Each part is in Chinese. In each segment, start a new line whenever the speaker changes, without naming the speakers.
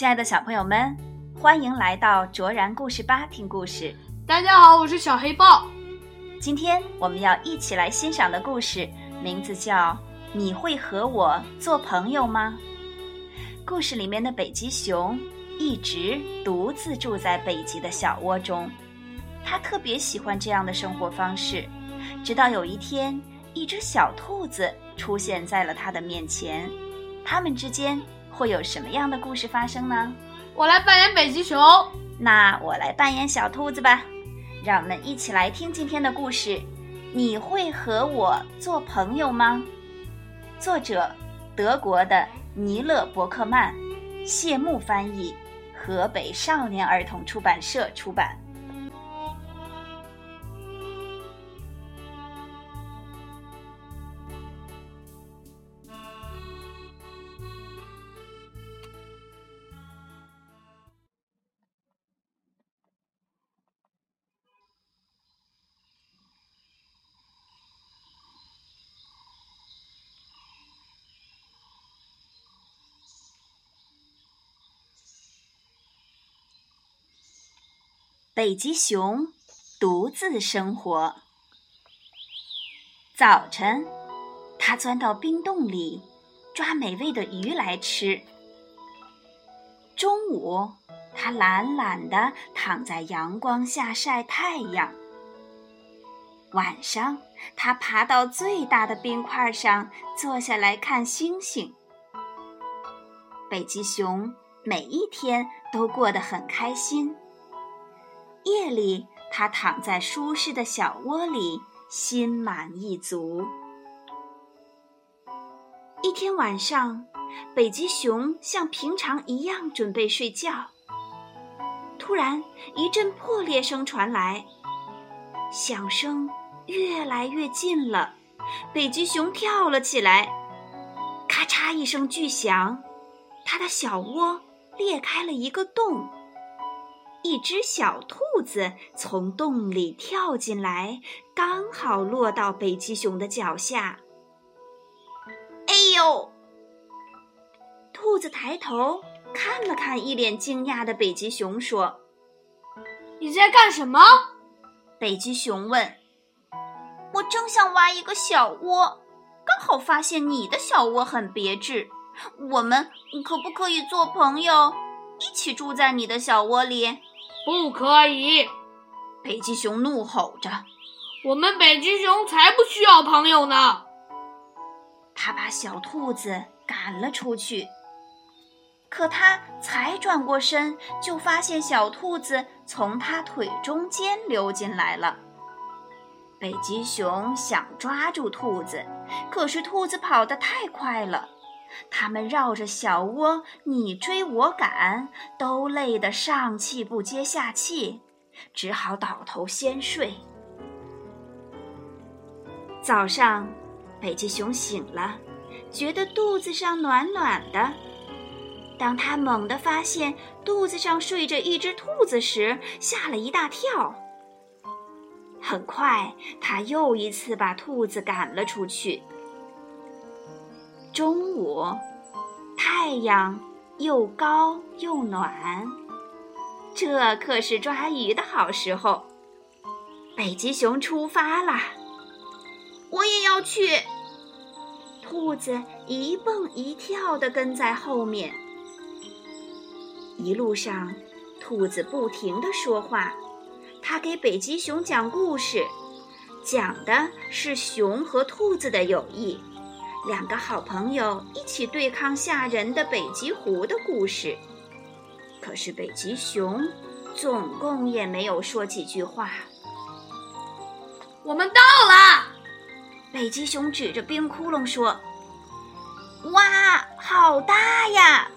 亲爱的小朋友们，欢迎来到卓然故事吧听故事。
大家好，我是小黑豹。
今天我们要一起来欣赏的故事名字叫《你会和我做朋友吗》。故事里面的北极熊一直独自住在北极的小窝中，它特别喜欢这样的生活方式。直到有一天，一只小兔子出现在了它的面前，它们之间。会有什么样的故事发生呢？
我来扮演北极熊，
那我来扮演小兔子吧。让我们一起来听今天的故事。你会和我做朋友吗？作者：德国的尼勒·伯克曼，谢幕翻译，河北少年儿童出版社出版。北极熊独自生活。早晨，它钻到冰洞里抓美味的鱼来吃。中午，它懒懒地躺在阳光下晒太阳。晚上，它爬到最大的冰块上坐下来看星星。北极熊每一天都过得很开心。夜里，他躺在舒适的小窝里，心满意足。一天晚上，北极熊像平常一样准备睡觉。突然，一阵破裂声传来，响声越来越近了。北极熊跳了起来，咔嚓一声巨响，他的小窝裂开了一个洞。一只小兔子从洞里跳进来，刚好落到北极熊的脚下。哎呦！兔子抬头看了看一脸惊讶的北极熊，说：“
你在干什么？”
北极熊问。“我正想挖一个小窝，刚好发现你的小窝很别致。我们可不可以做朋友，一起住在你的小窝里？”
不可以！
北极熊怒吼着：“
我们北极熊才不需要朋友呢！”
他把小兔子赶了出去。可他才转过身，就发现小兔子从他腿中间溜进来了。北极熊想抓住兔子，可是兔子跑得太快了。他们绕着小窝你追我赶，都累得上气不接下气，只好倒头先睡。早上，北极熊醒了，觉得肚子上暖暖的。当他猛地发现肚子上睡着一只兔子时，吓了一大跳。很快，他又一次把兔子赶了出去。中午，太阳又高又暖，这可是抓鱼的好时候。北极熊出发了，我也要去。兔子一蹦一跳地跟在后面。一路上，兔子不停地说话，它给北极熊讲故事，讲的是熊和兔子的友谊。两个好朋友一起对抗吓人的北极狐的故事，可是北极熊总共也没有说几句话。
我们到了，
北极熊指着冰窟窿说：“哇，好大呀！”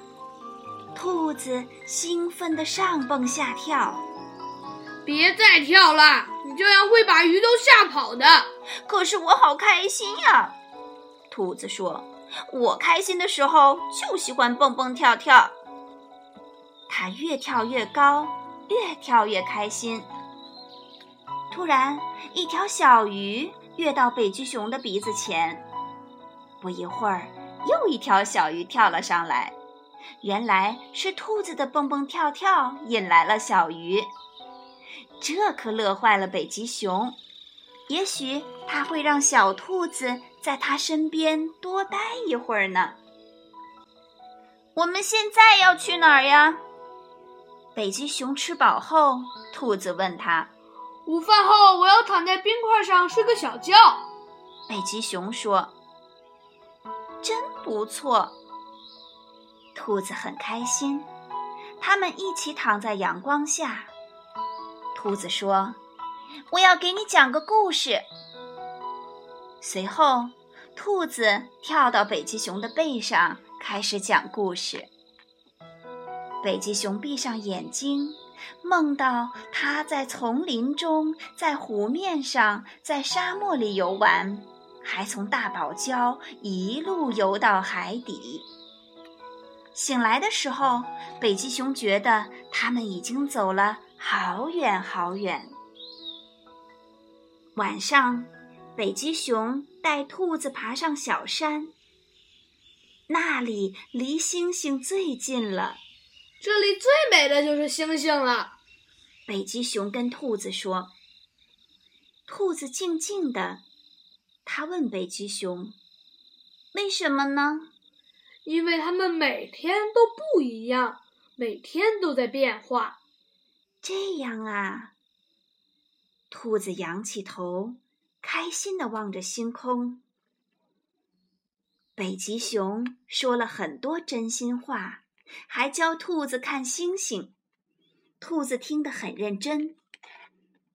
兔子兴奋地上蹦下跳。
别再跳了，你这样会把鱼都吓跑的。
可是我好开心呀！兔子说：“我开心的时候就喜欢蹦蹦跳跳。”它越跳越高，越跳越开心。突然，一条小鱼跃到北极熊的鼻子前。不一会儿，又一条小鱼跳了上来。原来是兔子的蹦蹦跳跳引来了小鱼，这可乐坏了北极熊。也许它会让小兔子在它身边多待一会儿呢。我们现在要去哪儿呀？北极熊吃饱后，兔子问他：“
午饭后，我要躺在冰块上睡个小觉。”
北极熊说：“真不错。”兔子很开心，他们一起躺在阳光下。兔子说：“我要给你讲个故事。”随后，兔子跳到北极熊的背上，开始讲故事。北极熊闭上眼睛，梦到它在丛林中，在湖面上，在沙漠里游玩，还从大堡礁一路游到海底。醒来的时候，北极熊觉得他们已经走了好远好远。晚上，北极熊带兔子爬上小山，那里离星星最近了。
这里最美的就是星星了，
北极熊跟兔子说。兔子静静的，他问北极熊：“为什么呢？”
因为它们每天都不一样，每天都在变化。
这样啊，兔子仰起头，开心的望着星空。北极熊说了很多真心话，还教兔子看星星。兔子听得很认真，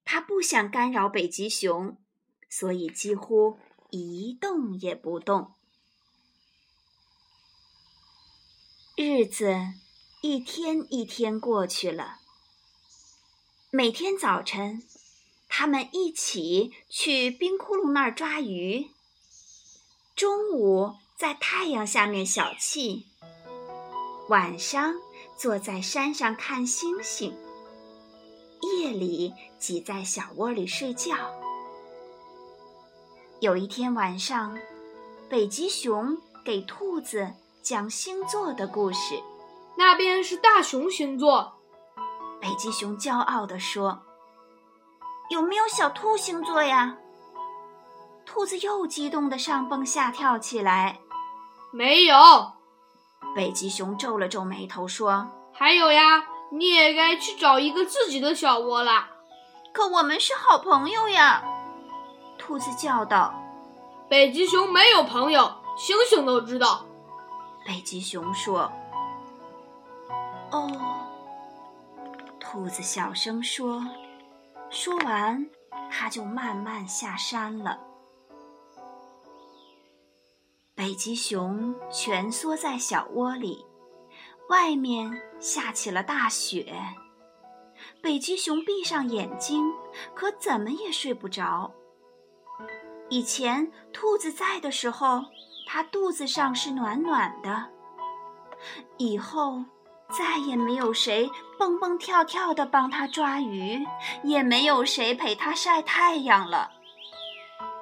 它不想干扰北极熊，所以几乎一动也不动。日子一天一天过去了。每天早晨，他们一起去冰窟窿那儿抓鱼；中午在太阳下面小憩；晚上坐在山上看星星；夜里挤在小窝里睡觉。有一天晚上，北极熊给兔子。讲星座的故事，
那边是大熊星座。
北极熊骄傲地说：“有没有小兔星座呀？”兔子又激动的上蹦下跳起来。
没有。
北极熊皱了皱眉头说：“
还有呀，你也该去找一个自己的小窝啦。”
可我们是好朋友呀！兔子叫道：“
北极熊没有朋友，星星都知道。”
北极熊说：“哦。”兔子小声说。说完，它就慢慢下山了。北极熊蜷缩在小窝里，外面下起了大雪。北极熊闭上眼睛，可怎么也睡不着。以前兔子在的时候。它肚子上是暖暖的，以后再也没有谁蹦蹦跳跳的帮它抓鱼，也没有谁陪它晒太阳了。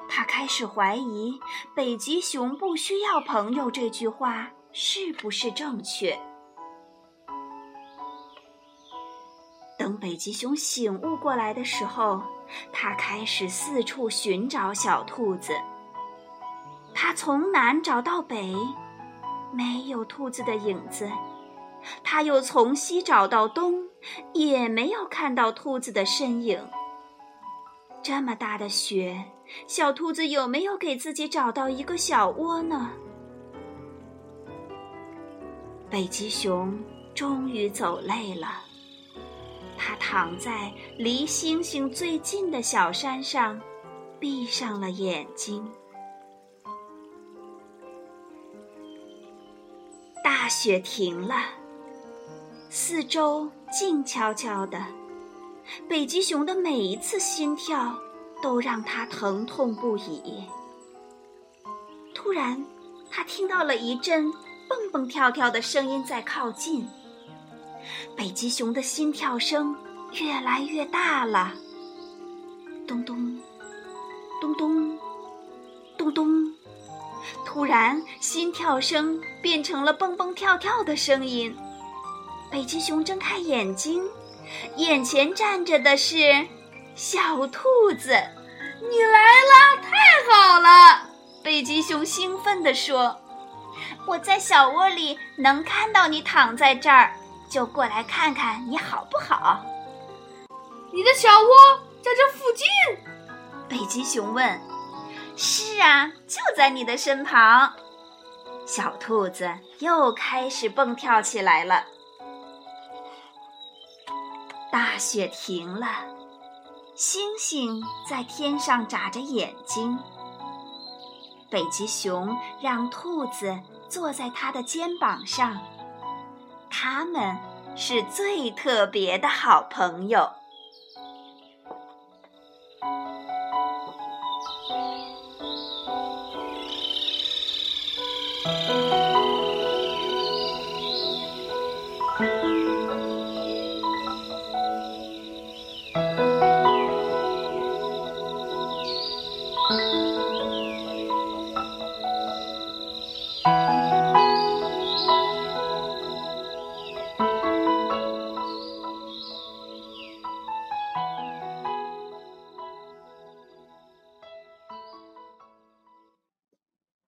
他开始怀疑“北极熊不需要朋友”这句话是不是正确。等北极熊醒悟过来的时候，他开始四处寻找小兔子。他从南找到北，没有兔子的影子；他又从西找到东，也没有看到兔子的身影。这么大的雪，小兔子有没有给自己找到一个小窝呢？北极熊终于走累了，它躺在离星星最近的小山上，闭上了眼睛。大雪停了，四周静悄悄的。北极熊的每一次心跳都让它疼痛不已。突然，他听到了一阵蹦蹦跳跳的声音在靠近。北极熊的心跳声越来越大了，咚咚，咚咚，咚咚。突然，心跳声变成了蹦蹦跳跳的声音。北极熊睁开眼睛，眼前站着的是小兔子。
你来了，太好了！
北极熊兴奋地说：“我在小窝里能看到你躺在这儿，就过来看看你好不好？”
你的小窝在这附近？
北极熊问。是啊，就在你的身旁。小兔子又开始蹦跳起来了。大雪停了，星星在天上眨着眼睛。北极熊让兔子坐在它的肩膀上，他们是最特别的好朋友。